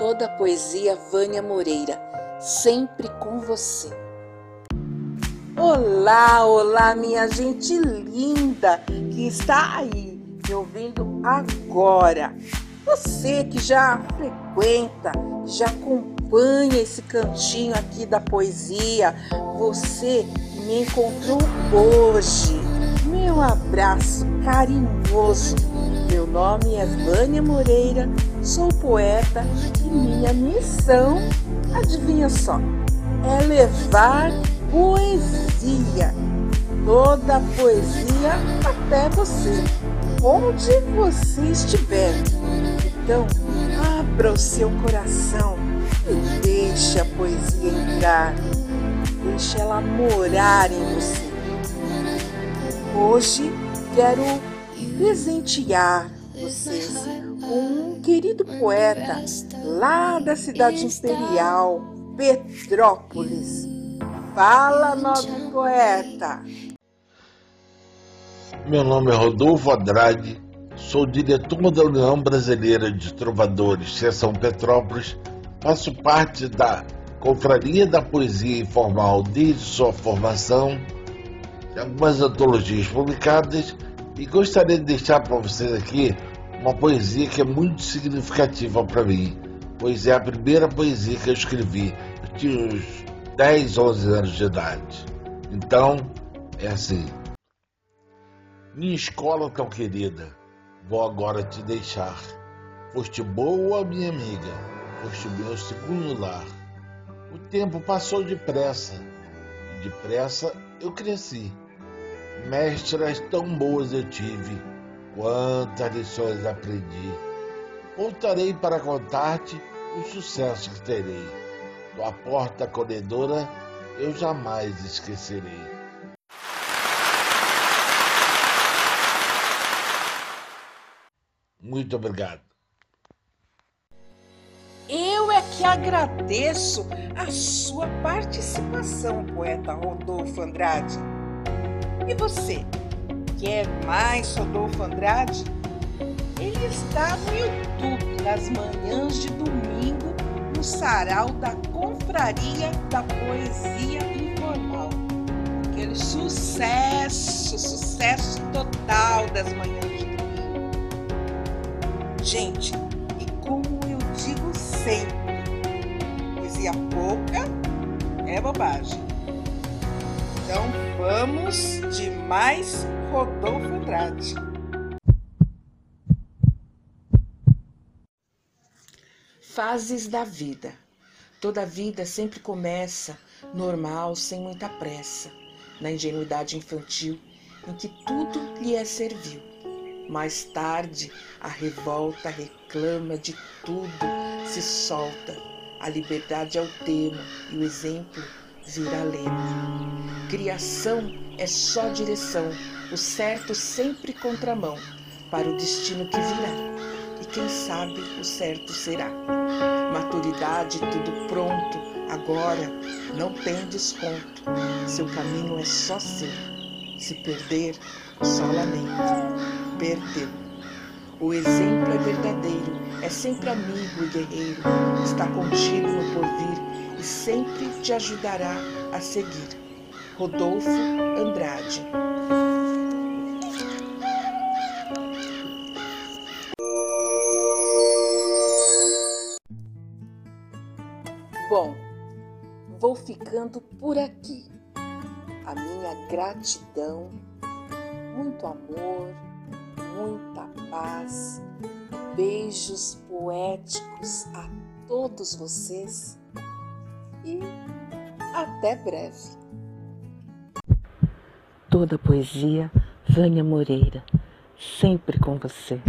Toda a poesia Vânia Moreira, sempre com você. Olá, olá, minha gente linda que está aí me ouvindo agora. Você que já frequenta, já acompanha esse cantinho aqui da poesia, você que me encontrou hoje. Meu abraço carinhoso. Meu nome é Vânia Moreira, sou poeta e minha missão, adivinha só, é levar poesia. Toda a poesia até você, onde você estiver. Então, abra o seu coração e deixe a poesia entrar. Deixe ela morar em você. Hoje quero presentear vocês com um querido poeta lá da cidade imperial, Petrópolis. Fala, nobre poeta! Meu nome é Rodolfo Andrade, sou diretor da União Brasileira de Trovadores, Seção Petrópolis, faço parte da Confraria da Poesia Informal desde sua formação, algumas antologias publicadas e gostaria de deixar para vocês aqui uma poesia que é muito significativa para mim, pois é a primeira poesia que eu escrevi. Eu tinha uns 10, 11 anos de idade. Então, é assim. Minha escola tão querida, vou agora te deixar. Foste boa, minha amiga, foste meu segundo lar. O tempo passou depressa, e depressa eu cresci. Mestras tão boas eu tive, quantas lições aprendi. Voltarei para contar-te o sucesso que terei. Tua porta acolhedora eu jamais esquecerei. Muito obrigado. Eu é que agradeço a sua participação, poeta Rodolfo Andrade. E você, quer mais Rodolfo Andrade? Ele está no YouTube nas manhãs de domingo no sarau da Confraria da Poesia Informal. Aquele sucesso, sucesso total das manhãs de domingo. Gente, e como eu digo sempre, poesia pouca é bobagem. Então vamos de mais Rodolfo Andrade. Fases da vida. Toda vida sempre começa normal, sem muita pressa, na ingenuidade infantil, em que tudo lhe é servil. Mais tarde, a revolta reclama de tudo, se solta. A liberdade é o tema e o exemplo vira lema. Criação é só direção, o certo sempre contramão para o destino que virá. E quem sabe o certo será. Maturidade, tudo pronto, agora não tem desconto. Seu caminho é só seu. Se perder, só lamento. Perdeu. O exemplo é verdadeiro, é sempre amigo e guerreiro, está contigo no porvir e sempre te ajudará a seguir. Rodolfo Andrade. Bom, vou ficando por aqui. A minha gratidão, muito amor, muita paz, beijos poéticos a todos vocês e até breve. Toda poesia, Vânia Moreira, sempre com você.